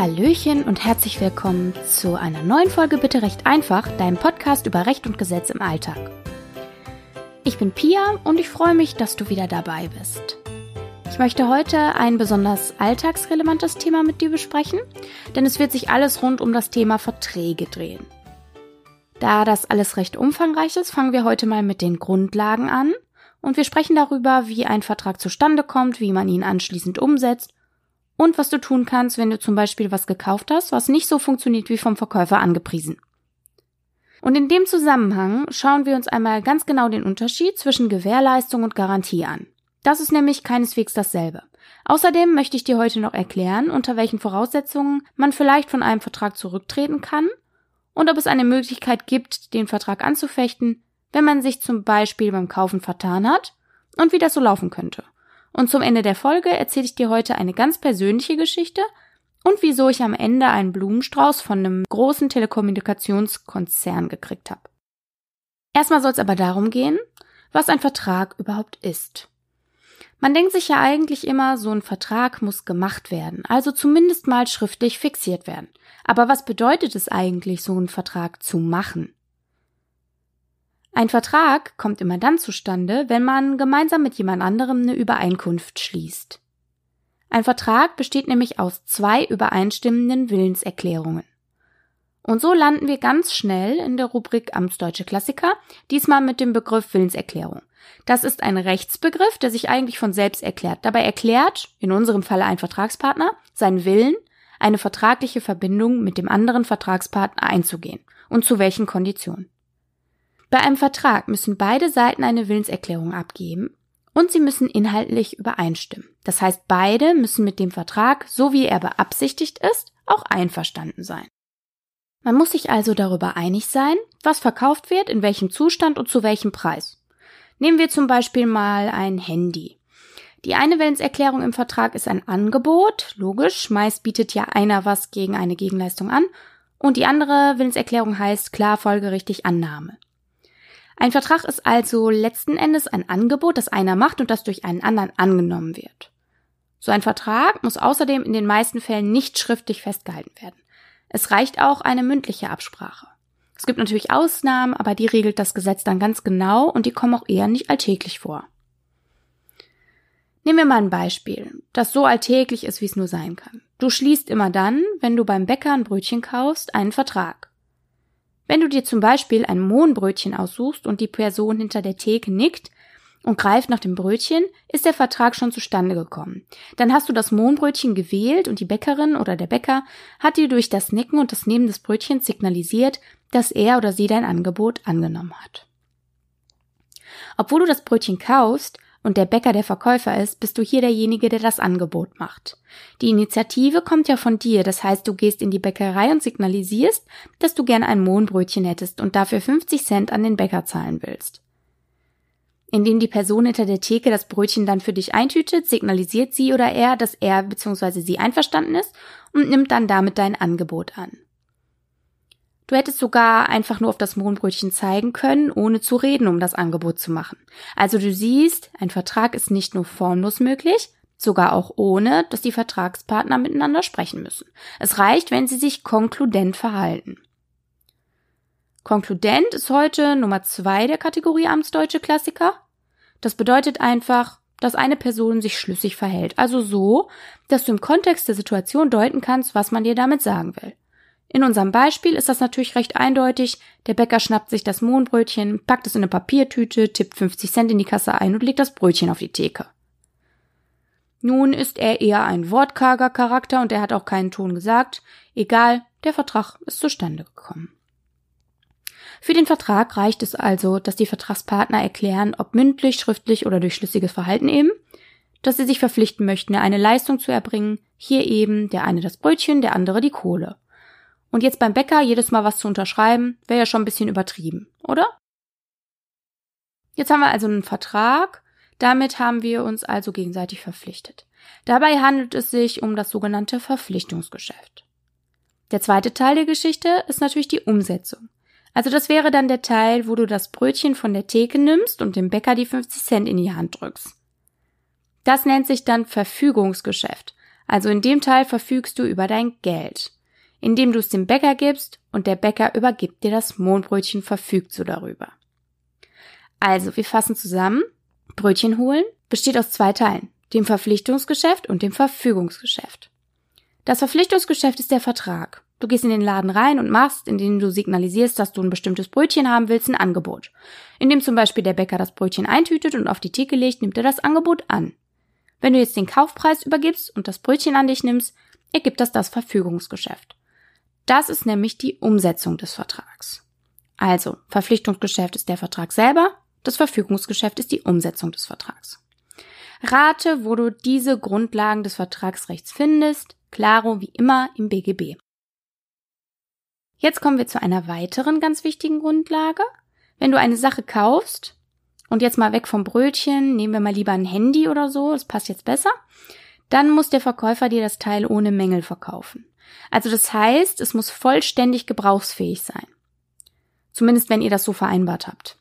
Hallöchen und herzlich willkommen zu einer neuen Folge Bitte Recht einfach, deinem Podcast über Recht und Gesetz im Alltag. Ich bin Pia und ich freue mich, dass du wieder dabei bist. Ich möchte heute ein besonders alltagsrelevantes Thema mit dir besprechen, denn es wird sich alles rund um das Thema Verträge drehen. Da das alles recht umfangreich ist, fangen wir heute mal mit den Grundlagen an und wir sprechen darüber, wie ein Vertrag zustande kommt, wie man ihn anschließend umsetzt und was du tun kannst, wenn du zum Beispiel was gekauft hast, was nicht so funktioniert wie vom Verkäufer angepriesen. Und in dem Zusammenhang schauen wir uns einmal ganz genau den Unterschied zwischen Gewährleistung und Garantie an. Das ist nämlich keineswegs dasselbe. Außerdem möchte ich dir heute noch erklären, unter welchen Voraussetzungen man vielleicht von einem Vertrag zurücktreten kann und ob es eine Möglichkeit gibt, den Vertrag anzufechten, wenn man sich zum Beispiel beim Kaufen vertan hat und wie das so laufen könnte. Und zum Ende der Folge erzähle ich dir heute eine ganz persönliche Geschichte und wieso ich am Ende einen Blumenstrauß von einem großen Telekommunikationskonzern gekriegt habe. Erstmal soll es aber darum gehen, was ein Vertrag überhaupt ist. Man denkt sich ja eigentlich immer, so ein Vertrag muss gemacht werden, also zumindest mal schriftlich fixiert werden. Aber was bedeutet es eigentlich, so einen Vertrag zu machen? Ein Vertrag kommt immer dann zustande, wenn man gemeinsam mit jemand anderem eine Übereinkunft schließt. Ein Vertrag besteht nämlich aus zwei übereinstimmenden Willenserklärungen. Und so landen wir ganz schnell in der Rubrik Amtsdeutsche Klassiker, diesmal mit dem Begriff Willenserklärung. Das ist ein Rechtsbegriff, der sich eigentlich von selbst erklärt. Dabei erklärt, in unserem Falle ein Vertragspartner, seinen Willen, eine vertragliche Verbindung mit dem anderen Vertragspartner einzugehen und zu welchen Konditionen. Bei einem Vertrag müssen beide Seiten eine Willenserklärung abgeben und sie müssen inhaltlich übereinstimmen. Das heißt, beide müssen mit dem Vertrag, so wie er beabsichtigt ist, auch einverstanden sein. Man muss sich also darüber einig sein, was verkauft wird, in welchem Zustand und zu welchem Preis. Nehmen wir zum Beispiel mal ein Handy. Die eine Willenserklärung im Vertrag ist ein Angebot, logisch, meist bietet ja einer was gegen eine Gegenleistung an, und die andere Willenserklärung heißt klar folgerichtig Annahme. Ein Vertrag ist also letzten Endes ein Angebot, das einer macht und das durch einen anderen angenommen wird. So ein Vertrag muss außerdem in den meisten Fällen nicht schriftlich festgehalten werden. Es reicht auch eine mündliche Absprache. Es gibt natürlich Ausnahmen, aber die regelt das Gesetz dann ganz genau und die kommen auch eher nicht alltäglich vor. Nehmen wir mal ein Beispiel, das so alltäglich ist, wie es nur sein kann. Du schließt immer dann, wenn du beim Bäcker ein Brötchen kaufst, einen Vertrag. Wenn du dir zum Beispiel ein Mohnbrötchen aussuchst und die Person hinter der Theke nickt und greift nach dem Brötchen, ist der Vertrag schon zustande gekommen. Dann hast du das Mohnbrötchen gewählt und die Bäckerin oder der Bäcker hat dir durch das Nicken und das Nehmen des Brötchens signalisiert, dass er oder sie dein Angebot angenommen hat. Obwohl du das Brötchen kaufst, und der Bäcker der Verkäufer ist, bist du hier derjenige, der das Angebot macht. Die Initiative kommt ja von dir, das heißt, du gehst in die Bäckerei und signalisierst, dass du gern ein Mohnbrötchen hättest und dafür 50 Cent an den Bäcker zahlen willst. Indem die Person hinter der Theke das Brötchen dann für dich eintütet, signalisiert sie oder er, dass er bzw. sie einverstanden ist und nimmt dann damit dein Angebot an. Du hättest sogar einfach nur auf das Mohnbrötchen zeigen können, ohne zu reden, um das Angebot zu machen. Also du siehst, ein Vertrag ist nicht nur formlos möglich, sogar auch ohne, dass die Vertragspartner miteinander sprechen müssen. Es reicht, wenn sie sich konkludent verhalten. Konkludent ist heute Nummer zwei der Kategorie Amtsdeutsche Klassiker. Das bedeutet einfach, dass eine Person sich schlüssig verhält. Also so, dass du im Kontext der Situation deuten kannst, was man dir damit sagen will. In unserem Beispiel ist das natürlich recht eindeutig. Der Bäcker schnappt sich das Mohnbrötchen, packt es in eine Papiertüte, tippt 50 Cent in die Kasse ein und legt das Brötchen auf die Theke. Nun ist er eher ein wortkarger Charakter und er hat auch keinen Ton gesagt. Egal, der Vertrag ist zustande gekommen. Für den Vertrag reicht es also, dass die Vertragspartner erklären, ob mündlich, schriftlich oder durch schlüssiges Verhalten eben, dass sie sich verpflichten möchten, eine Leistung zu erbringen, hier eben der eine das Brötchen, der andere die Kohle. Und jetzt beim Bäcker jedes Mal was zu unterschreiben, wäre ja schon ein bisschen übertrieben, oder? Jetzt haben wir also einen Vertrag, damit haben wir uns also gegenseitig verpflichtet. Dabei handelt es sich um das sogenannte Verpflichtungsgeschäft. Der zweite Teil der Geschichte ist natürlich die Umsetzung. Also das wäre dann der Teil, wo du das Brötchen von der Theke nimmst und dem Bäcker die 50 Cent in die Hand drückst. Das nennt sich dann Verfügungsgeschäft. Also in dem Teil verfügst du über dein Geld, indem du es dem Bäcker gibst und der Bäcker übergibt dir das Mohnbrötchen, verfügt so darüber. Also, wir fassen zusammen. Brötchen holen besteht aus zwei Teilen, dem Verpflichtungsgeschäft und dem Verfügungsgeschäft. Das Verpflichtungsgeschäft ist der Vertrag. Du gehst in den Laden rein und machst, indem du signalisierst, dass du ein bestimmtes Brötchen haben willst, ein Angebot. Indem zum Beispiel der Bäcker das Brötchen eintütet und auf die Theke legt, nimmt er das Angebot an. Wenn du jetzt den Kaufpreis übergibst und das Brötchen an dich nimmst, ergibt das das Verfügungsgeschäft. Das ist nämlich die Umsetzung des Vertrags. Also, Verpflichtungsgeschäft ist der Vertrag selber, das Verfügungsgeschäft ist die Umsetzung des Vertrags. Rate, wo du diese Grundlagen des Vertragsrechts findest. Claro, wie immer im BGB. Jetzt kommen wir zu einer weiteren ganz wichtigen Grundlage. Wenn du eine Sache kaufst, und jetzt mal weg vom Brötchen, nehmen wir mal lieber ein Handy oder so, das passt jetzt besser, dann muss der Verkäufer dir das Teil ohne Mängel verkaufen. Also das heißt, es muss vollständig gebrauchsfähig sein. Zumindest wenn ihr das so vereinbart habt.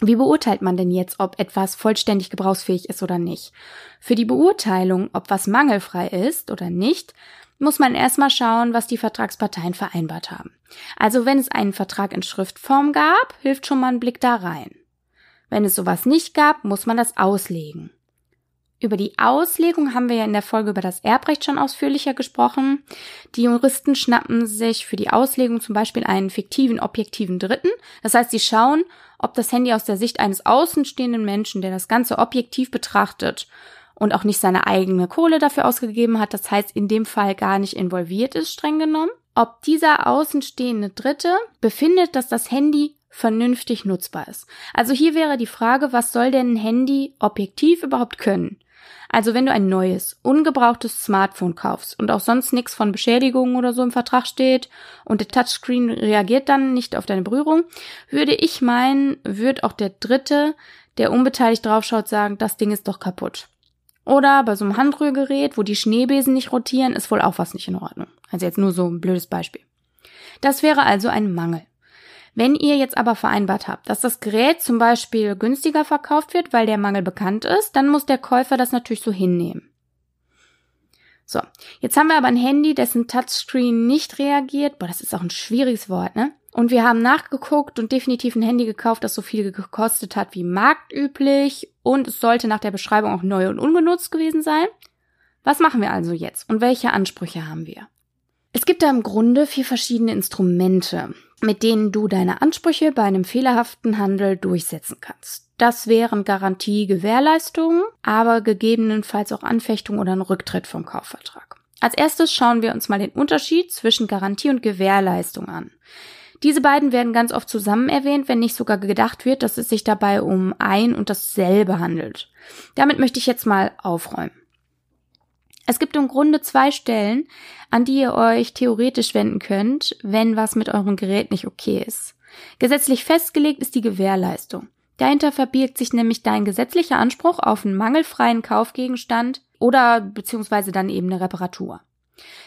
Wie beurteilt man denn jetzt, ob etwas vollständig gebrauchsfähig ist oder nicht? Für die Beurteilung, ob was mangelfrei ist oder nicht, muss man erstmal schauen, was die Vertragsparteien vereinbart haben. Also wenn es einen Vertrag in Schriftform gab, hilft schon mal ein Blick da rein. Wenn es sowas nicht gab, muss man das auslegen. Über die Auslegung haben wir ja in der Folge über das Erbrecht schon ausführlicher gesprochen. Die Juristen schnappen sich für die Auslegung zum Beispiel einen fiktiven, objektiven Dritten. Das heißt, sie schauen, ob das Handy aus der Sicht eines außenstehenden Menschen, der das Ganze objektiv betrachtet und auch nicht seine eigene Kohle dafür ausgegeben hat, das heißt in dem Fall gar nicht involviert ist, streng genommen, ob dieser außenstehende Dritte befindet, dass das Handy vernünftig nutzbar ist. Also hier wäre die Frage, was soll denn ein Handy objektiv überhaupt können? Also wenn du ein neues, ungebrauchtes Smartphone kaufst und auch sonst nichts von Beschädigungen oder so im Vertrag steht und der Touchscreen reagiert dann nicht auf deine Berührung, würde ich meinen, wird auch der Dritte, der unbeteiligt draufschaut, sagen, das Ding ist doch kaputt. Oder bei so einem Handrührgerät, wo die Schneebesen nicht rotieren, ist wohl auch was nicht in Ordnung. Also jetzt nur so ein blödes Beispiel. Das wäre also ein Mangel. Wenn ihr jetzt aber vereinbart habt, dass das Gerät zum Beispiel günstiger verkauft wird, weil der Mangel bekannt ist, dann muss der Käufer das natürlich so hinnehmen. So, jetzt haben wir aber ein Handy, dessen Touchscreen nicht reagiert. Boah, das ist auch ein schwieriges Wort, ne? Und wir haben nachgeguckt und definitiv ein Handy gekauft, das so viel gekostet hat wie marktüblich und es sollte nach der Beschreibung auch neu und ungenutzt gewesen sein. Was machen wir also jetzt und welche Ansprüche haben wir? Es gibt da im Grunde vier verschiedene Instrumente, mit denen du deine Ansprüche bei einem fehlerhaften Handel durchsetzen kannst. Das wären Garantie, Gewährleistungen, aber gegebenenfalls auch Anfechtung oder ein Rücktritt vom Kaufvertrag. Als erstes schauen wir uns mal den Unterschied zwischen Garantie und Gewährleistung an. Diese beiden werden ganz oft zusammen erwähnt, wenn nicht sogar gedacht wird, dass es sich dabei um ein und dasselbe handelt. Damit möchte ich jetzt mal aufräumen. Es gibt im Grunde zwei Stellen, an die ihr euch theoretisch wenden könnt, wenn was mit eurem Gerät nicht okay ist. Gesetzlich festgelegt ist die Gewährleistung. Dahinter verbirgt sich nämlich dein gesetzlicher Anspruch auf einen mangelfreien Kaufgegenstand oder beziehungsweise dann eben eine Reparatur.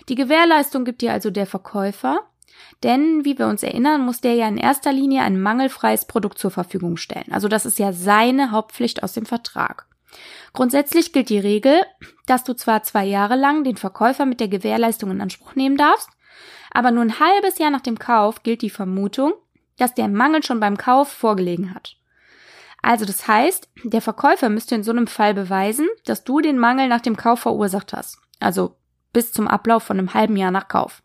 Die Gewährleistung gibt dir also der Verkäufer, denn wie wir uns erinnern, muss der ja in erster Linie ein mangelfreies Produkt zur Verfügung stellen. Also das ist ja seine Hauptpflicht aus dem Vertrag. Grundsätzlich gilt die Regel, dass du zwar zwei Jahre lang den Verkäufer mit der Gewährleistung in Anspruch nehmen darfst, aber nur ein halbes Jahr nach dem Kauf gilt die Vermutung, dass der Mangel schon beim Kauf vorgelegen hat. Also das heißt, der Verkäufer müsste in so einem Fall beweisen, dass du den Mangel nach dem Kauf verursacht hast. Also bis zum Ablauf von einem halben Jahr nach Kauf.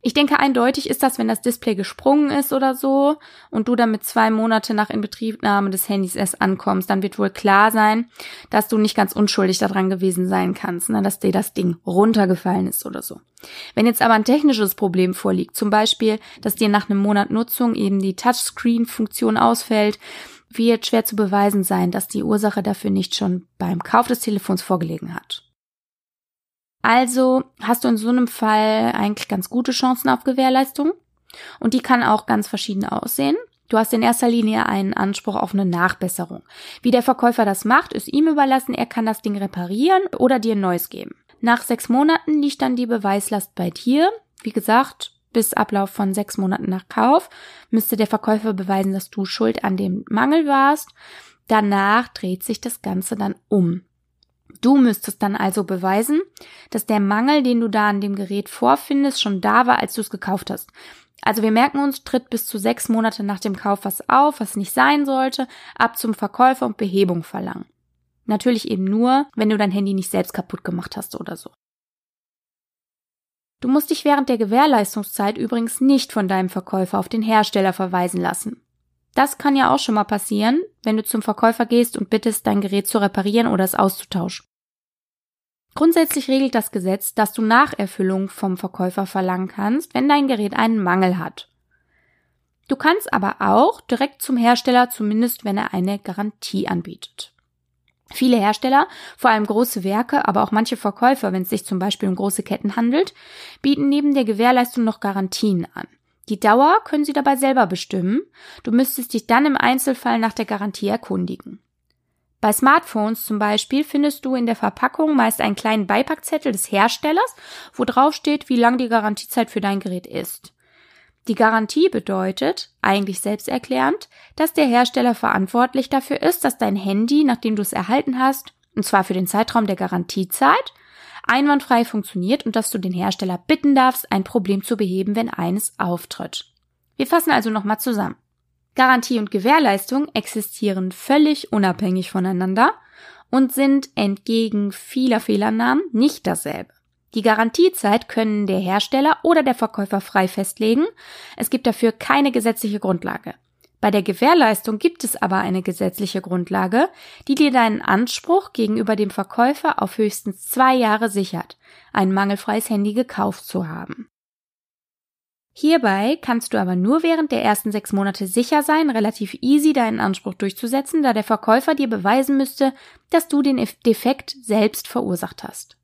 Ich denke, eindeutig ist das, wenn das Display gesprungen ist oder so und du damit zwei Monate nach Inbetriebnahme des Handys erst ankommst, dann wird wohl klar sein, dass du nicht ganz unschuldig daran gewesen sein kannst, ne, dass dir das Ding runtergefallen ist oder so. Wenn jetzt aber ein technisches Problem vorliegt, zum Beispiel, dass dir nach einem Monat Nutzung eben die Touchscreen-Funktion ausfällt, wird schwer zu beweisen sein, dass die Ursache dafür nicht schon beim Kauf des Telefons vorgelegen hat. Also hast du in so einem Fall eigentlich ganz gute Chancen auf Gewährleistung. Und die kann auch ganz verschieden aussehen. Du hast in erster Linie einen Anspruch auf eine Nachbesserung. Wie der Verkäufer das macht, ist ihm überlassen. Er kann das Ding reparieren oder dir ein neues geben. Nach sechs Monaten liegt dann die Beweislast bei dir. Wie gesagt, bis Ablauf von sechs Monaten nach Kauf müsste der Verkäufer beweisen, dass du schuld an dem Mangel warst. Danach dreht sich das Ganze dann um. Du müsstest dann also beweisen, dass der Mangel, den du da an dem Gerät vorfindest, schon da war, als du es gekauft hast. Also wir merken uns, tritt bis zu sechs Monate nach dem Kauf was auf, was nicht sein sollte, ab zum Verkäufer und Behebung verlangen. Natürlich eben nur, wenn du dein Handy nicht selbst kaputt gemacht hast oder so. Du musst dich während der Gewährleistungszeit übrigens nicht von deinem Verkäufer auf den Hersteller verweisen lassen. Das kann ja auch schon mal passieren, wenn du zum Verkäufer gehst und bittest, dein Gerät zu reparieren oder es auszutauschen. Grundsätzlich regelt das Gesetz, dass du Nacherfüllung vom Verkäufer verlangen kannst, wenn dein Gerät einen Mangel hat. Du kannst aber auch direkt zum Hersteller, zumindest wenn er eine Garantie anbietet. Viele Hersteller, vor allem große Werke, aber auch manche Verkäufer, wenn es sich zum Beispiel um große Ketten handelt, bieten neben der Gewährleistung noch Garantien an. Die Dauer können Sie dabei selber bestimmen. Du müsstest dich dann im Einzelfall nach der Garantie erkundigen. Bei Smartphones zum Beispiel findest du in der Verpackung meist einen kleinen Beipackzettel des Herstellers, wo drauf steht, wie lang die Garantiezeit für dein Gerät ist. Die Garantie bedeutet, eigentlich selbsterklärend, dass der Hersteller verantwortlich dafür ist, dass dein Handy, nachdem du es erhalten hast, und zwar für den Zeitraum der Garantiezeit, einwandfrei funktioniert und dass du den Hersteller bitten darfst, ein Problem zu beheben, wenn eines auftritt. Wir fassen also nochmal zusammen. Garantie und Gewährleistung existieren völlig unabhängig voneinander und sind entgegen vieler Fehlernamen nicht dasselbe. Die Garantiezeit können der Hersteller oder der Verkäufer frei festlegen. Es gibt dafür keine gesetzliche Grundlage. Bei der Gewährleistung gibt es aber eine gesetzliche Grundlage, die dir deinen Anspruch gegenüber dem Verkäufer auf höchstens zwei Jahre sichert, ein mangelfreies Handy gekauft zu haben. Hierbei kannst du aber nur während der ersten sechs Monate sicher sein, relativ easy deinen Anspruch durchzusetzen, da der Verkäufer dir beweisen müsste, dass du den Defekt selbst verursacht hast.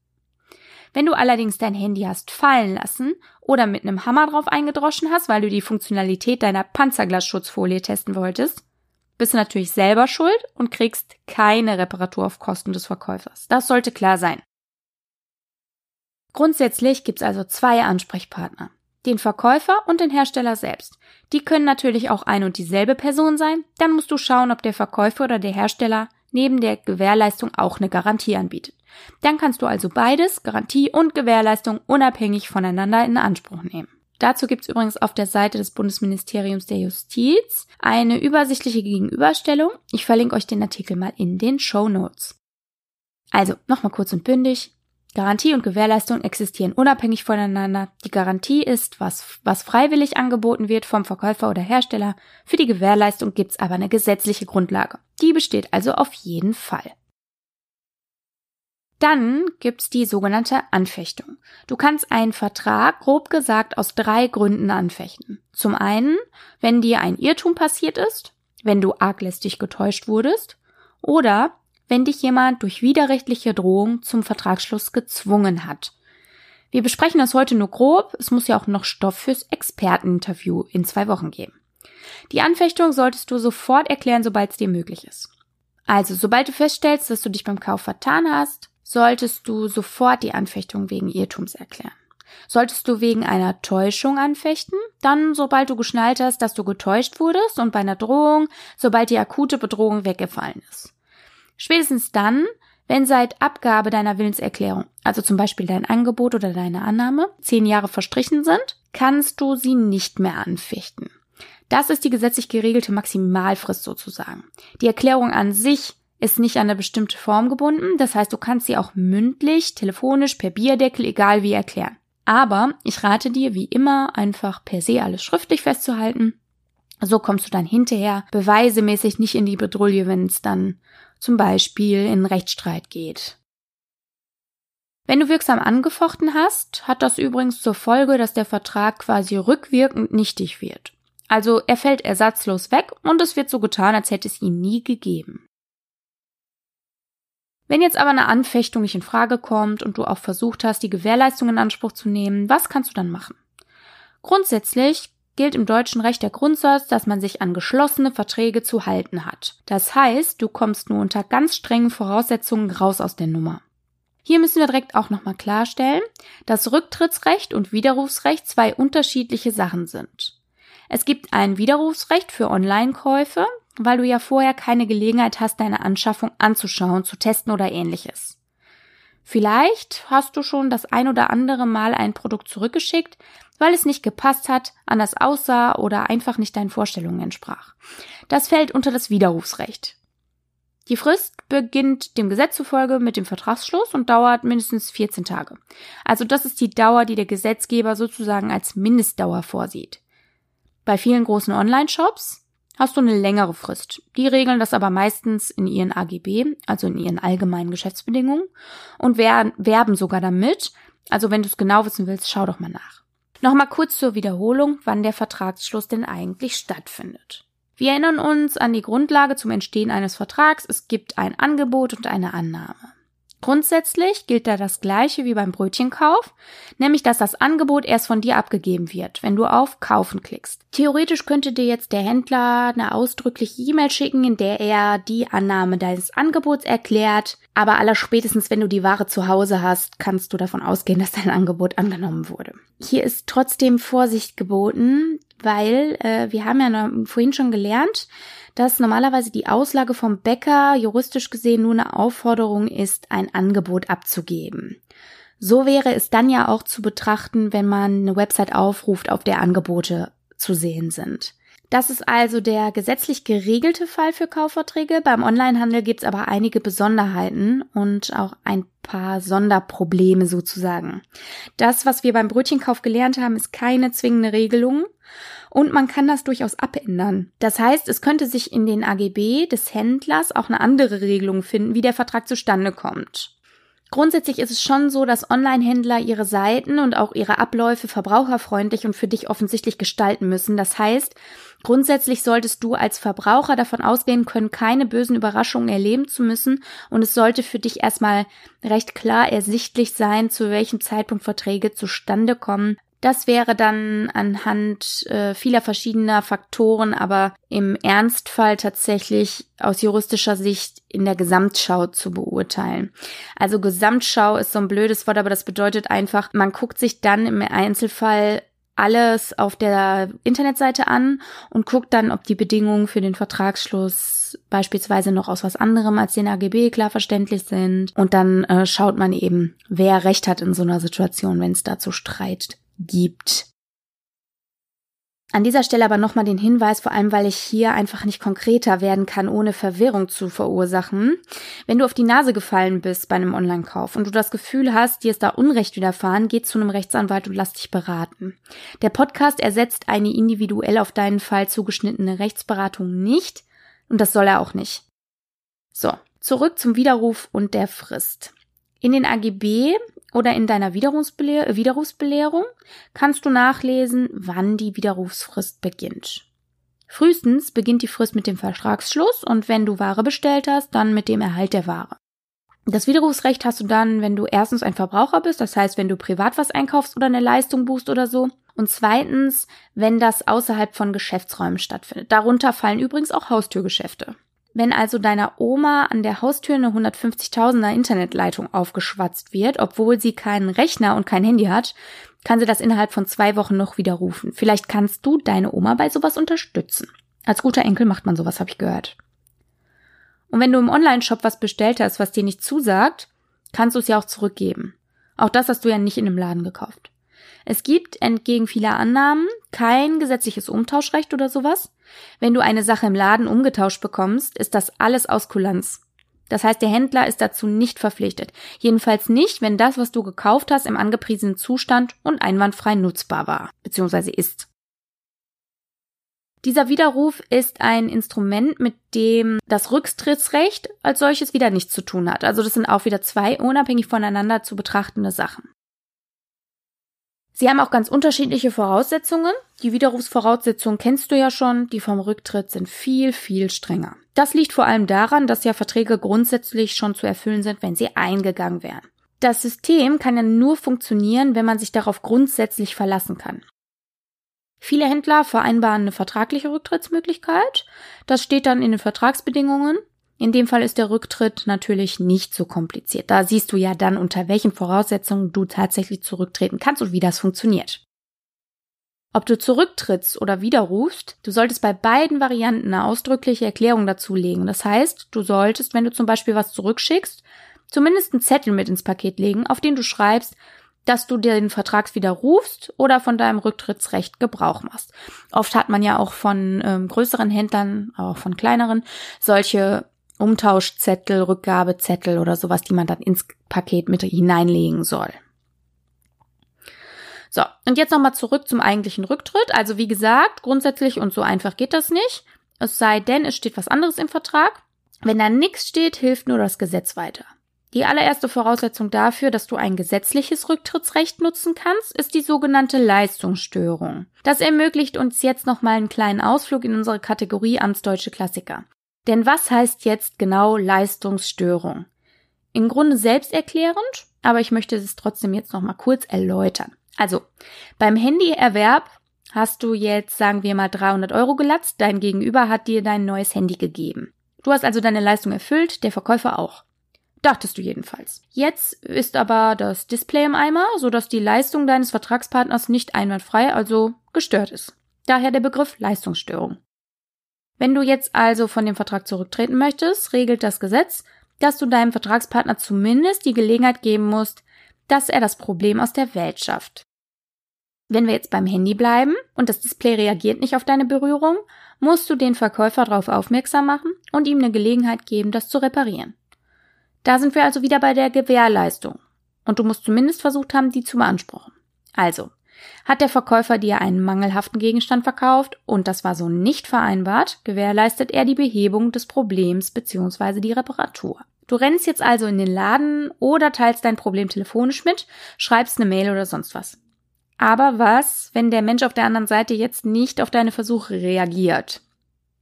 Wenn du allerdings dein Handy hast fallen lassen oder mit einem Hammer drauf eingedroschen hast, weil du die Funktionalität deiner Panzerglasschutzfolie testen wolltest, bist du natürlich selber schuld und kriegst keine Reparatur auf Kosten des Verkäufers. Das sollte klar sein. Grundsätzlich gibt's also zwei Ansprechpartner. Den Verkäufer und den Hersteller selbst. Die können natürlich auch ein und dieselbe Person sein. Dann musst du schauen, ob der Verkäufer oder der Hersteller neben der Gewährleistung auch eine Garantie anbietet. Dann kannst du also beides, Garantie und Gewährleistung, unabhängig voneinander in Anspruch nehmen. Dazu gibt es übrigens auf der Seite des Bundesministeriums der Justiz eine übersichtliche Gegenüberstellung. Ich verlinke euch den Artikel mal in den Show Notes. Also, nochmal kurz und bündig. Garantie und Gewährleistung existieren unabhängig voneinander. Die Garantie ist, was, was freiwillig angeboten wird vom Verkäufer oder Hersteller. Für die Gewährleistung gibt's aber eine gesetzliche Grundlage. Die besteht also auf jeden Fall. Dann gibt's die sogenannte Anfechtung. Du kannst einen Vertrag grob gesagt aus drei Gründen anfechten. Zum einen, wenn dir ein Irrtum passiert ist, wenn du arglistig getäuscht wurdest oder wenn dich jemand durch widerrechtliche Drohung zum Vertragsschluss gezwungen hat. Wir besprechen das heute nur grob, es muss ja auch noch Stoff fürs Experteninterview in zwei Wochen geben. Die Anfechtung solltest du sofort erklären, sobald es dir möglich ist. Also, sobald du feststellst, dass du dich beim Kauf vertan hast, solltest du sofort die Anfechtung wegen Irrtums erklären. Solltest du wegen einer Täuschung anfechten, dann sobald du geschnallt hast, dass du getäuscht wurdest und bei einer Drohung, sobald die akute Bedrohung weggefallen ist. Spätestens dann, wenn seit Abgabe deiner Willenserklärung, also zum Beispiel dein Angebot oder deine Annahme, zehn Jahre verstrichen sind, kannst du sie nicht mehr anfechten. Das ist die gesetzlich geregelte Maximalfrist sozusagen. Die Erklärung an sich ist nicht an eine bestimmte Form gebunden, das heißt, du kannst sie auch mündlich, telefonisch, per Bierdeckel, egal wie erklären. Aber ich rate dir, wie immer, einfach per se alles schriftlich festzuhalten. So kommst du dann hinterher beweisemäßig nicht in die Bedrulle, wenn es dann zum Beispiel in Rechtsstreit geht. Wenn du wirksam angefochten hast, hat das übrigens zur Folge, dass der Vertrag quasi rückwirkend nichtig wird. Also er fällt ersatzlos weg und es wird so getan, als hätte es ihn nie gegeben. Wenn jetzt aber eine Anfechtung nicht in Frage kommt und du auch versucht hast, die Gewährleistung in Anspruch zu nehmen, was kannst du dann machen? Grundsätzlich gilt im deutschen Recht der Grundsatz, dass man sich an geschlossene Verträge zu halten hat. Das heißt, du kommst nur unter ganz strengen Voraussetzungen raus aus der Nummer. Hier müssen wir direkt auch nochmal klarstellen, dass Rücktrittsrecht und Widerrufsrecht zwei unterschiedliche Sachen sind. Es gibt ein Widerrufsrecht für Online-Käufe, weil du ja vorher keine Gelegenheit hast, deine Anschaffung anzuschauen, zu testen oder ähnliches. Vielleicht hast du schon das ein oder andere Mal ein Produkt zurückgeschickt, weil es nicht gepasst hat, anders aussah oder einfach nicht deinen Vorstellungen entsprach. Das fällt unter das Widerrufsrecht. Die Frist beginnt dem Gesetz zufolge mit dem Vertragsschluss und dauert mindestens 14 Tage. Also das ist die Dauer, die der Gesetzgeber sozusagen als Mindestdauer vorsieht. Bei vielen großen Online-Shops hast du eine längere Frist. Die regeln das aber meistens in ihren AGB, also in ihren allgemeinen Geschäftsbedingungen und werben sogar damit. Also wenn du es genau wissen willst, schau doch mal nach. Nochmal kurz zur Wiederholung, wann der Vertragsschluss denn eigentlich stattfindet. Wir erinnern uns an die Grundlage zum Entstehen eines Vertrags. Es gibt ein Angebot und eine Annahme. Grundsätzlich gilt da das Gleiche wie beim Brötchenkauf, nämlich dass das Angebot erst von dir abgegeben wird, wenn du auf Kaufen klickst. Theoretisch könnte dir jetzt der Händler eine ausdrückliche E-Mail schicken, in der er die Annahme deines Angebots erklärt, aber allerspätestens, wenn du die Ware zu Hause hast, kannst du davon ausgehen, dass dein Angebot angenommen wurde. Hier ist trotzdem Vorsicht geboten, weil äh, wir haben ja vorhin schon gelernt, dass normalerweise die Auslage vom Bäcker juristisch gesehen nur eine Aufforderung ist, ein Angebot abzugeben. So wäre es dann ja auch zu betrachten, wenn man eine Website aufruft, auf der Angebote zu sehen sind. Das ist also der gesetzlich geregelte Fall für Kaufverträge. Beim Onlinehandel gibt es aber einige Besonderheiten und auch ein paar Sonderprobleme sozusagen. Das, was wir beim Brötchenkauf gelernt haben, ist keine zwingende Regelung und man kann das durchaus abändern. Das heißt, es könnte sich in den AGB des Händlers auch eine andere Regelung finden, wie der Vertrag zustande kommt. Grundsätzlich ist es schon so, dass Online-Händler ihre Seiten und auch ihre Abläufe verbraucherfreundlich und für dich offensichtlich gestalten müssen. Das heißt, grundsätzlich solltest du als Verbraucher davon ausgehen können, keine bösen Überraschungen erleben zu müssen und es sollte für dich erstmal recht klar ersichtlich sein, zu welchem Zeitpunkt Verträge zustande kommen das wäre dann anhand äh, vieler verschiedener Faktoren, aber im Ernstfall tatsächlich aus juristischer Sicht in der Gesamtschau zu beurteilen. Also Gesamtschau ist so ein blödes Wort, aber das bedeutet einfach, man guckt sich dann im Einzelfall alles auf der Internetseite an und guckt dann, ob die Bedingungen für den Vertragsschluss beispielsweise noch aus was anderem als den AGB klar verständlich sind. Und dann äh, schaut man eben, wer Recht hat in so einer Situation, wenn es dazu Streit gibt. An dieser Stelle aber nochmal den Hinweis, vor allem weil ich hier einfach nicht konkreter werden kann, ohne Verwirrung zu verursachen. Wenn du auf die Nase gefallen bist bei einem Online-Kauf und du das Gefühl hast, dir ist da Unrecht widerfahren, geh zu einem Rechtsanwalt und lass dich beraten. Der Podcast ersetzt eine individuell auf deinen Fall zugeschnittene Rechtsberatung nicht und das soll er auch nicht. So, zurück zum Widerruf und der Frist. In den AGB oder in deiner Widerrufsbelehr Widerrufsbelehrung kannst du nachlesen, wann die Widerrufsfrist beginnt. Frühestens beginnt die Frist mit dem Vertragsschluss und wenn du Ware bestellt hast, dann mit dem Erhalt der Ware. Das Widerrufsrecht hast du dann, wenn du erstens ein Verbraucher bist, das heißt, wenn du privat was einkaufst oder eine Leistung buchst oder so. Und zweitens, wenn das außerhalb von Geschäftsräumen stattfindet. Darunter fallen übrigens auch Haustürgeschäfte. Wenn also deiner Oma an der Haustür eine 150.000er Internetleitung aufgeschwatzt wird, obwohl sie keinen Rechner und kein Handy hat, kann sie das innerhalb von zwei Wochen noch widerrufen. Vielleicht kannst du deine Oma bei sowas unterstützen. Als guter Enkel macht man sowas, habe ich gehört. Und wenn du im Online-Shop was bestellt hast, was dir nicht zusagt, kannst du es ja auch zurückgeben. Auch das hast du ja nicht in einem Laden gekauft. Es gibt entgegen vieler Annahmen kein gesetzliches Umtauschrecht oder sowas. Wenn du eine Sache im Laden umgetauscht bekommst, ist das alles aus Kulanz. Das heißt, der Händler ist dazu nicht verpflichtet. Jedenfalls nicht, wenn das, was du gekauft hast, im angepriesenen Zustand und einwandfrei nutzbar war, beziehungsweise ist. Dieser Widerruf ist ein Instrument, mit dem das Rücktrittsrecht als solches wieder nichts zu tun hat. Also das sind auch wieder zwei unabhängig voneinander zu betrachtende Sachen. Sie haben auch ganz unterschiedliche Voraussetzungen. Die Widerrufsvoraussetzungen kennst du ja schon, die vom Rücktritt sind viel, viel strenger. Das liegt vor allem daran, dass ja Verträge grundsätzlich schon zu erfüllen sind, wenn sie eingegangen wären. Das System kann ja nur funktionieren, wenn man sich darauf grundsätzlich verlassen kann. Viele Händler vereinbaren eine vertragliche Rücktrittsmöglichkeit. Das steht dann in den Vertragsbedingungen. In dem Fall ist der Rücktritt natürlich nicht so kompliziert. Da siehst du ja dann, unter welchen Voraussetzungen du tatsächlich zurücktreten kannst und wie das funktioniert. Ob du zurücktrittst oder widerrufst, du solltest bei beiden Varianten eine ausdrückliche Erklärung dazulegen. Das heißt, du solltest, wenn du zum Beispiel was zurückschickst, zumindest einen Zettel mit ins Paket legen, auf den du schreibst, dass du den Vertragswiderrufst oder von deinem Rücktrittsrecht Gebrauch machst. Oft hat man ja auch von ähm, größeren Händlern, auch von kleineren, solche Umtauschzettel, Rückgabezettel oder sowas, die man dann ins Paket mit hineinlegen soll. So, und jetzt nochmal zurück zum eigentlichen Rücktritt. Also wie gesagt, grundsätzlich und so einfach geht das nicht. Es sei denn, es steht was anderes im Vertrag. Wenn da nichts steht, hilft nur das Gesetz weiter. Die allererste Voraussetzung dafür, dass du ein gesetzliches Rücktrittsrecht nutzen kannst, ist die sogenannte Leistungsstörung. Das ermöglicht uns jetzt nochmal einen kleinen Ausflug in unsere Kategorie Amtsdeutsche Klassiker. Denn was heißt jetzt genau Leistungsstörung? Im Grunde selbsterklärend, aber ich möchte es trotzdem jetzt nochmal kurz erläutern. Also, beim Handyerwerb hast du jetzt, sagen wir mal, 300 Euro gelatzt, dein Gegenüber hat dir dein neues Handy gegeben. Du hast also deine Leistung erfüllt, der Verkäufer auch. Dachtest du jedenfalls. Jetzt ist aber das Display im Eimer, sodass die Leistung deines Vertragspartners nicht einwandfrei, also gestört ist. Daher der Begriff Leistungsstörung. Wenn du jetzt also von dem Vertrag zurücktreten möchtest, regelt das Gesetz, dass du deinem Vertragspartner zumindest die Gelegenheit geben musst, dass er das Problem aus der Welt schafft. Wenn wir jetzt beim Handy bleiben und das Display reagiert nicht auf deine Berührung, musst du den Verkäufer darauf aufmerksam machen und ihm eine Gelegenheit geben, das zu reparieren. Da sind wir also wieder bei der Gewährleistung. Und du musst zumindest versucht haben, die zu beanspruchen. Also, hat der Verkäufer dir einen mangelhaften Gegenstand verkauft und das war so nicht vereinbart, gewährleistet er die Behebung des Problems bzw. die Reparatur. Du rennst jetzt also in den Laden oder teilst dein Problem telefonisch mit, schreibst eine Mail oder sonst was. Aber was, wenn der Mensch auf der anderen Seite jetzt nicht auf deine Versuche reagiert?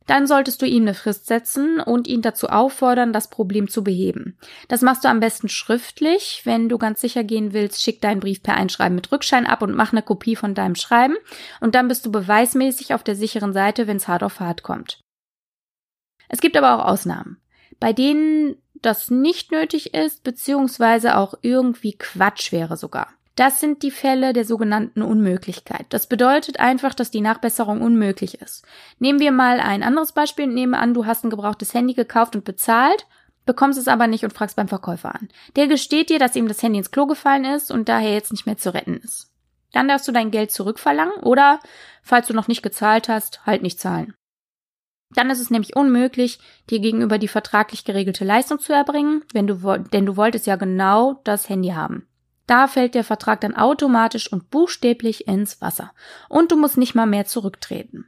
Dann solltest du ihm eine Frist setzen und ihn dazu auffordern, das Problem zu beheben. Das machst du am besten schriftlich. Wenn du ganz sicher gehen willst, schick deinen Brief per Einschreiben mit Rückschein ab und mach eine Kopie von deinem Schreiben. Und dann bist du beweismäßig auf der sicheren Seite, wenn es hart auf hart kommt. Es gibt aber auch Ausnahmen, bei denen das nicht nötig ist, beziehungsweise auch irgendwie Quatsch wäre sogar. Das sind die Fälle der sogenannten Unmöglichkeit. Das bedeutet einfach, dass die Nachbesserung unmöglich ist. Nehmen wir mal ein anderes Beispiel. Nehmen an, du hast ein gebrauchtes Handy gekauft und bezahlt, bekommst es aber nicht und fragst beim Verkäufer an. Der gesteht dir, dass ihm das Handy ins Klo gefallen ist und daher jetzt nicht mehr zu retten ist. Dann darfst du dein Geld zurückverlangen oder, falls du noch nicht gezahlt hast, halt nicht zahlen. Dann ist es nämlich unmöglich, dir gegenüber die vertraglich geregelte Leistung zu erbringen, wenn du, denn du wolltest ja genau das Handy haben. Da fällt der Vertrag dann automatisch und buchstäblich ins Wasser. Und du musst nicht mal mehr zurücktreten.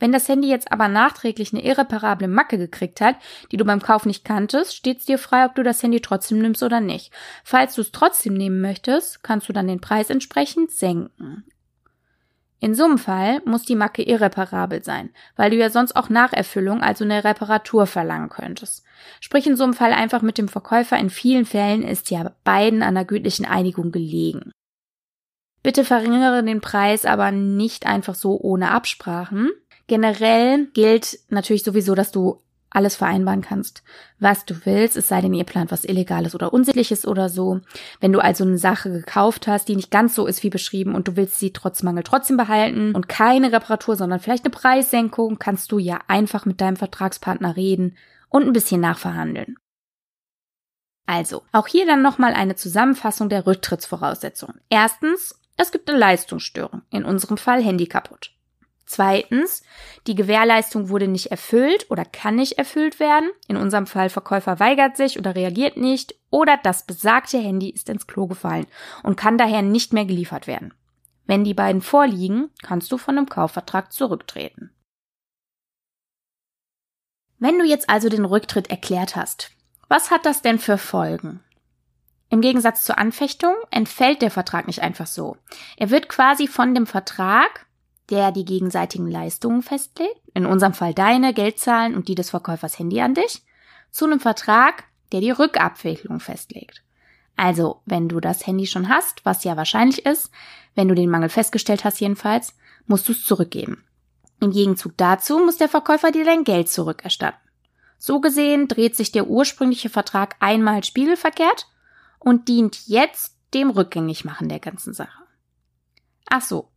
Wenn das Handy jetzt aber nachträglich eine irreparable Macke gekriegt hat, die du beim Kauf nicht kanntest, steht's dir frei, ob du das Handy trotzdem nimmst oder nicht. Falls du es trotzdem nehmen möchtest, kannst du dann den Preis entsprechend senken. In so einem Fall muss die Macke irreparabel sein, weil du ja sonst auch Nacherfüllung, also eine Reparatur verlangen könntest. Sprich in so einem Fall einfach mit dem Verkäufer, in vielen Fällen ist ja beiden an der gütlichen Einigung gelegen. Bitte verringere den Preis aber nicht einfach so ohne Absprachen. Generell gilt natürlich sowieso, dass du alles vereinbaren kannst, was du willst, es sei denn, ihr plant was Illegales oder Unsittliches oder so. Wenn du also eine Sache gekauft hast, die nicht ganz so ist wie beschrieben und du willst sie trotz Mangel trotzdem behalten und keine Reparatur, sondern vielleicht eine Preissenkung, kannst du ja einfach mit deinem Vertragspartner reden und ein bisschen nachverhandeln. Also, auch hier dann nochmal eine Zusammenfassung der Rücktrittsvoraussetzungen. Erstens, es gibt eine Leistungsstörung, in unserem Fall Handy kaputt. Zweitens, die Gewährleistung wurde nicht erfüllt oder kann nicht erfüllt werden. In unserem Fall Verkäufer weigert sich oder reagiert nicht oder das besagte Handy ist ins Klo gefallen und kann daher nicht mehr geliefert werden. Wenn die beiden vorliegen, kannst du von einem Kaufvertrag zurücktreten. Wenn du jetzt also den Rücktritt erklärt hast, was hat das denn für Folgen? Im Gegensatz zur Anfechtung entfällt der Vertrag nicht einfach so. Er wird quasi von dem Vertrag der die gegenseitigen Leistungen festlegt, in unserem Fall deine, Geldzahlen und die des Verkäufers Handy an dich, zu einem Vertrag, der die Rückabwicklung festlegt. Also, wenn du das Handy schon hast, was ja wahrscheinlich ist, wenn du den Mangel festgestellt hast jedenfalls, musst du es zurückgeben. Im Gegenzug dazu muss der Verkäufer dir dein Geld zurückerstatten. So gesehen dreht sich der ursprüngliche Vertrag einmal spiegelverkehrt und dient jetzt dem Rückgängigmachen der ganzen Sache. Ach so,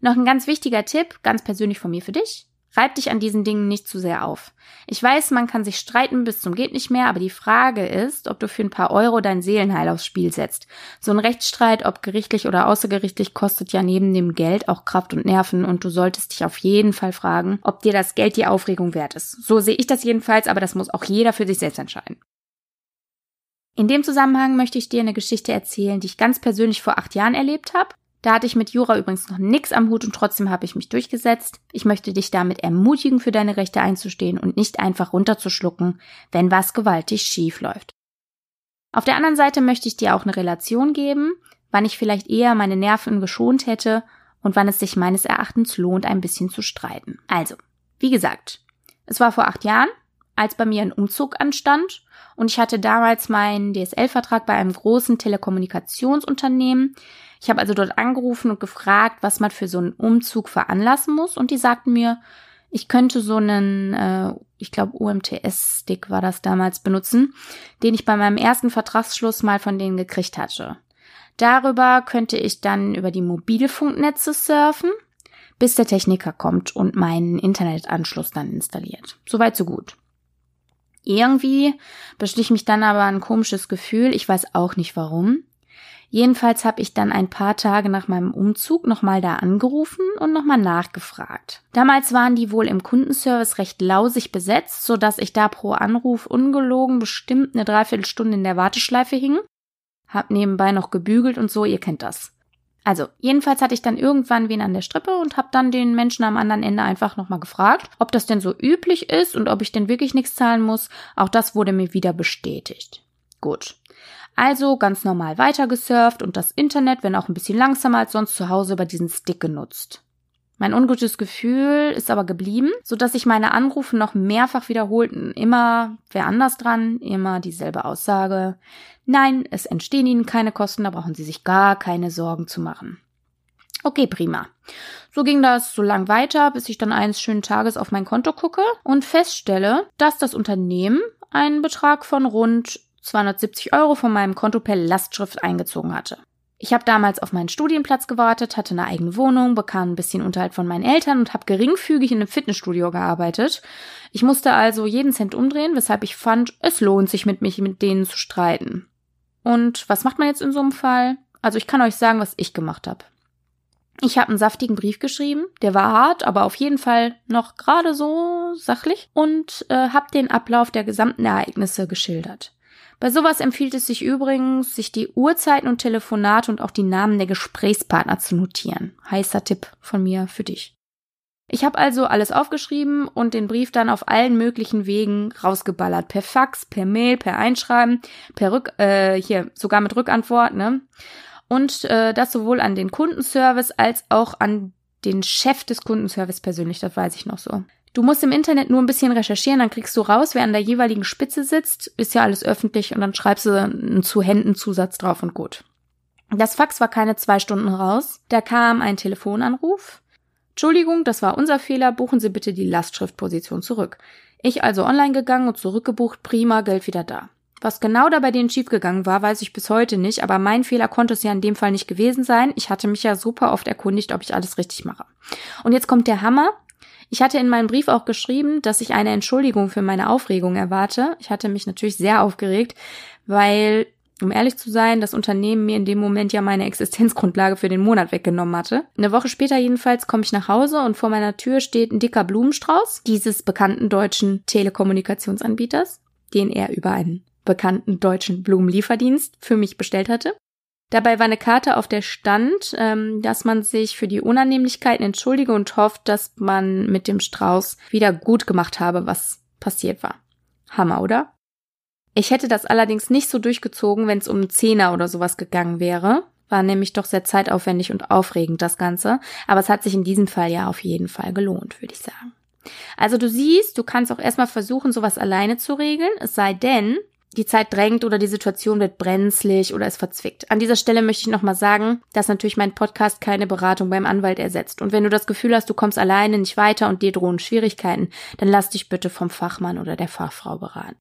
noch ein ganz wichtiger Tipp, ganz persönlich von mir für dich. Reib dich an diesen Dingen nicht zu sehr auf. Ich weiß, man kann sich streiten bis zum geht nicht mehr, aber die Frage ist, ob du für ein paar Euro dein Seelenheil aufs Spiel setzt. So ein Rechtsstreit, ob gerichtlich oder außergerichtlich, kostet ja neben dem Geld auch Kraft und Nerven und du solltest dich auf jeden Fall fragen, ob dir das Geld die Aufregung wert ist. So sehe ich das jedenfalls, aber das muss auch jeder für sich selbst entscheiden. In dem Zusammenhang möchte ich dir eine Geschichte erzählen, die ich ganz persönlich vor acht Jahren erlebt habe da hatte ich mit Jura übrigens noch nix am Hut und trotzdem habe ich mich durchgesetzt. Ich möchte dich damit ermutigen, für deine Rechte einzustehen und nicht einfach runterzuschlucken, wenn was gewaltig schief läuft. Auf der anderen Seite möchte ich dir auch eine Relation geben, wann ich vielleicht eher meine Nerven geschont hätte und wann es sich meines Erachtens lohnt, ein bisschen zu streiten. Also, wie gesagt, es war vor acht Jahren, als bei mir ein Umzug anstand und ich hatte damals meinen DSL-Vertrag bei einem großen Telekommunikationsunternehmen. Ich habe also dort angerufen und gefragt, was man für so einen Umzug veranlassen muss. Und die sagten mir, ich könnte so einen, äh, ich glaube UMTS-Stick war das damals, benutzen, den ich bei meinem ersten Vertragsschluss mal von denen gekriegt hatte. Darüber könnte ich dann über die Mobilfunknetze surfen, bis der Techniker kommt und meinen Internetanschluss dann installiert. Soweit so gut. Irgendwie beschlich mich dann aber ein komisches Gefühl, ich weiß auch nicht warum. Jedenfalls habe ich dann ein paar Tage nach meinem Umzug nochmal da angerufen und nochmal nachgefragt. Damals waren die wohl im Kundenservice recht lausig besetzt, so dass ich da pro Anruf ungelogen bestimmt eine Dreiviertelstunde in der Warteschleife hing. Hab nebenbei noch gebügelt und so, ihr kennt das. Also, jedenfalls hatte ich dann irgendwann wen an der Strippe und habe dann den Menschen am anderen Ende einfach nochmal gefragt, ob das denn so üblich ist und ob ich denn wirklich nichts zahlen muss. Auch das wurde mir wieder bestätigt. Gut. Also ganz normal weitergesurft und das Internet, wenn auch ein bisschen langsamer als sonst zu Hause, über diesen Stick genutzt. Mein ungutes Gefühl ist aber geblieben, so dass sich meine Anrufe noch mehrfach wiederholten. Immer wer anders dran, immer dieselbe Aussage. Nein, es entstehen Ihnen keine Kosten, da brauchen Sie sich gar keine Sorgen zu machen. Okay, prima. So ging das so lang weiter, bis ich dann eines schönen Tages auf mein Konto gucke und feststelle, dass das Unternehmen einen Betrag von rund 270 Euro von meinem Konto per Lastschrift eingezogen hatte. Ich habe damals auf meinen Studienplatz gewartet, hatte eine eigene Wohnung, bekam ein bisschen Unterhalt von meinen Eltern und habe geringfügig in einem Fitnessstudio gearbeitet. Ich musste also jeden Cent umdrehen, weshalb ich fand, es lohnt sich mit mich mit denen zu streiten. Und was macht man jetzt in so einem Fall? Also ich kann euch sagen, was ich gemacht habe. Ich habe einen saftigen Brief geschrieben, der war hart, aber auf jeden Fall noch gerade so sachlich und äh, habe den Ablauf der gesamten Ereignisse geschildert. Bei sowas empfiehlt es sich übrigens, sich die Uhrzeiten und Telefonate und auch die Namen der Gesprächspartner zu notieren. Heißer Tipp von mir für dich. Ich habe also alles aufgeschrieben und den Brief dann auf allen möglichen Wegen rausgeballert. Per Fax, per Mail, per Einschreiben, per Rück, äh, hier, sogar mit Rückantwort, ne? Und äh, das sowohl an den Kundenservice als auch an den Chef des Kundenservice persönlich, das weiß ich noch so. Du musst im Internet nur ein bisschen recherchieren, dann kriegst du raus, wer an der jeweiligen Spitze sitzt, ist ja alles öffentlich und dann schreibst du einen zu Händen Zusatz drauf und gut. Das Fax war keine zwei Stunden raus. Da kam ein Telefonanruf. Entschuldigung, das war unser Fehler, buchen Sie bitte die Lastschriftposition zurück. Ich also online gegangen und zurückgebucht, prima, Geld wieder da. Was genau da bei denen schiefgegangen war, weiß ich bis heute nicht, aber mein Fehler konnte es ja in dem Fall nicht gewesen sein. Ich hatte mich ja super oft erkundigt, ob ich alles richtig mache. Und jetzt kommt der Hammer. Ich hatte in meinem Brief auch geschrieben, dass ich eine Entschuldigung für meine Aufregung erwarte. Ich hatte mich natürlich sehr aufgeregt, weil, um ehrlich zu sein, das Unternehmen mir in dem Moment ja meine Existenzgrundlage für den Monat weggenommen hatte. Eine Woche später jedenfalls komme ich nach Hause und vor meiner Tür steht ein dicker Blumenstrauß dieses bekannten deutschen Telekommunikationsanbieters, den er über einen bekannten deutschen Blumenlieferdienst für mich bestellt hatte. Dabei war eine Karte, auf der stand, ähm, dass man sich für die Unannehmlichkeiten entschuldige und hofft, dass man mit dem Strauß wieder gut gemacht habe, was passiert war. Hammer, oder? Ich hätte das allerdings nicht so durchgezogen, wenn es um Zehner oder sowas gegangen wäre. War nämlich doch sehr zeitaufwendig und aufregend, das Ganze. Aber es hat sich in diesem Fall ja auf jeden Fall gelohnt, würde ich sagen. Also du siehst, du kannst auch erstmal versuchen, sowas alleine zu regeln, es sei denn, die Zeit drängt oder die Situation wird brenzlig oder es verzwickt. An dieser Stelle möchte ich nochmal sagen, dass natürlich mein Podcast keine Beratung beim Anwalt ersetzt. Und wenn du das Gefühl hast, du kommst alleine nicht weiter und dir drohen Schwierigkeiten, dann lass dich bitte vom Fachmann oder der Fachfrau beraten.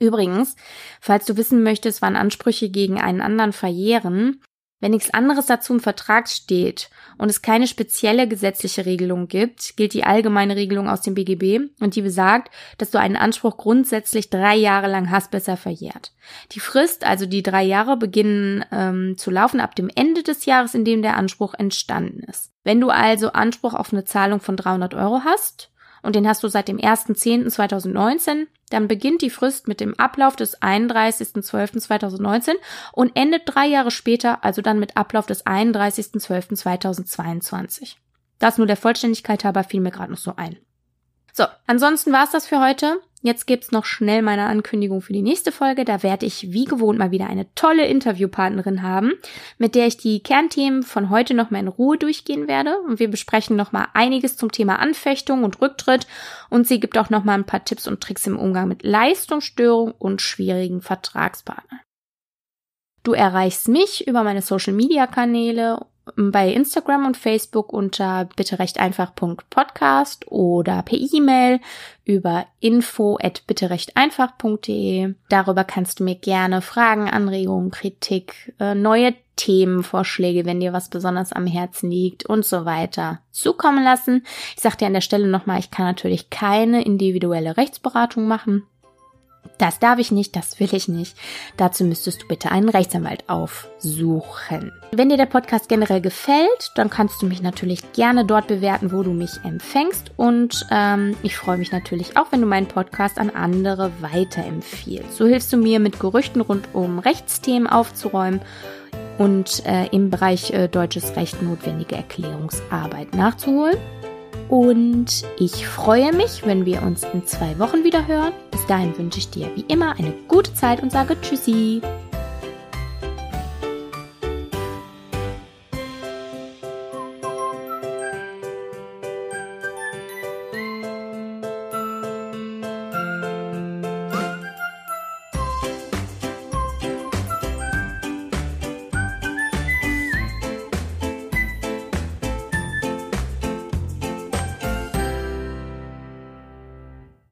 Übrigens, falls du wissen möchtest, wann Ansprüche gegen einen anderen verjähren, Wenn nichts anderes dazu im Vertrag steht und es keine spezielle gesetzliche Regelung gibt, gilt die allgemeine Regelung aus dem BGB und die besagt, dass du einen Anspruch grundsätzlich drei Jahre lang hast, bis er verjährt. Die Frist, also die drei Jahre, beginnen ähm, zu laufen ab dem Ende des Jahres, in dem der Anspruch entstanden ist. Wenn du also Anspruch auf eine Zahlung von 300 Euro hast und den hast du seit dem 1.10.2019, dann beginnt die Frist mit dem Ablauf des 31.12.2019 und endet drei Jahre später, also dann mit Ablauf des 31.12.2022. Das nur der Vollständigkeit halber fiel mir gerade noch so ein. So, ansonsten war's das für heute. Jetzt gibt's noch schnell meine Ankündigung für die nächste Folge. Da werde ich wie gewohnt mal wieder eine tolle Interviewpartnerin haben, mit der ich die Kernthemen von heute noch mal in Ruhe durchgehen werde. Und wir besprechen noch mal einiges zum Thema Anfechtung und Rücktritt. Und sie gibt auch noch mal ein paar Tipps und Tricks im Umgang mit Leistungsstörung und schwierigen Vertragspartnern. Du erreichst mich über meine Social Media Kanäle bei Instagram und Facebook unter bitte recht einfach.podcast oder per E-Mail über info at bitte recht einfach.de. Darüber kannst du mir gerne Fragen, Anregungen, Kritik, äh, neue Themenvorschläge, wenn dir was besonders am Herzen liegt und so weiter zukommen lassen. Ich sag dir an der Stelle nochmal, ich kann natürlich keine individuelle Rechtsberatung machen. Das darf ich nicht, das will ich nicht. Dazu müsstest du bitte einen Rechtsanwalt aufsuchen. Wenn dir der Podcast generell gefällt, dann kannst du mich natürlich gerne dort bewerten, wo du mich empfängst. Und ähm, ich freue mich natürlich auch, wenn du meinen Podcast an andere weiterempfiehlst. So hilfst du mir, mit Gerüchten rund um Rechtsthemen aufzuräumen und äh, im Bereich äh, deutsches Recht notwendige Erklärungsarbeit nachzuholen. Und ich freue mich, wenn wir uns in zwei Wochen wieder hören. Bis dahin wünsche ich dir wie immer eine gute Zeit und sage Tschüssi.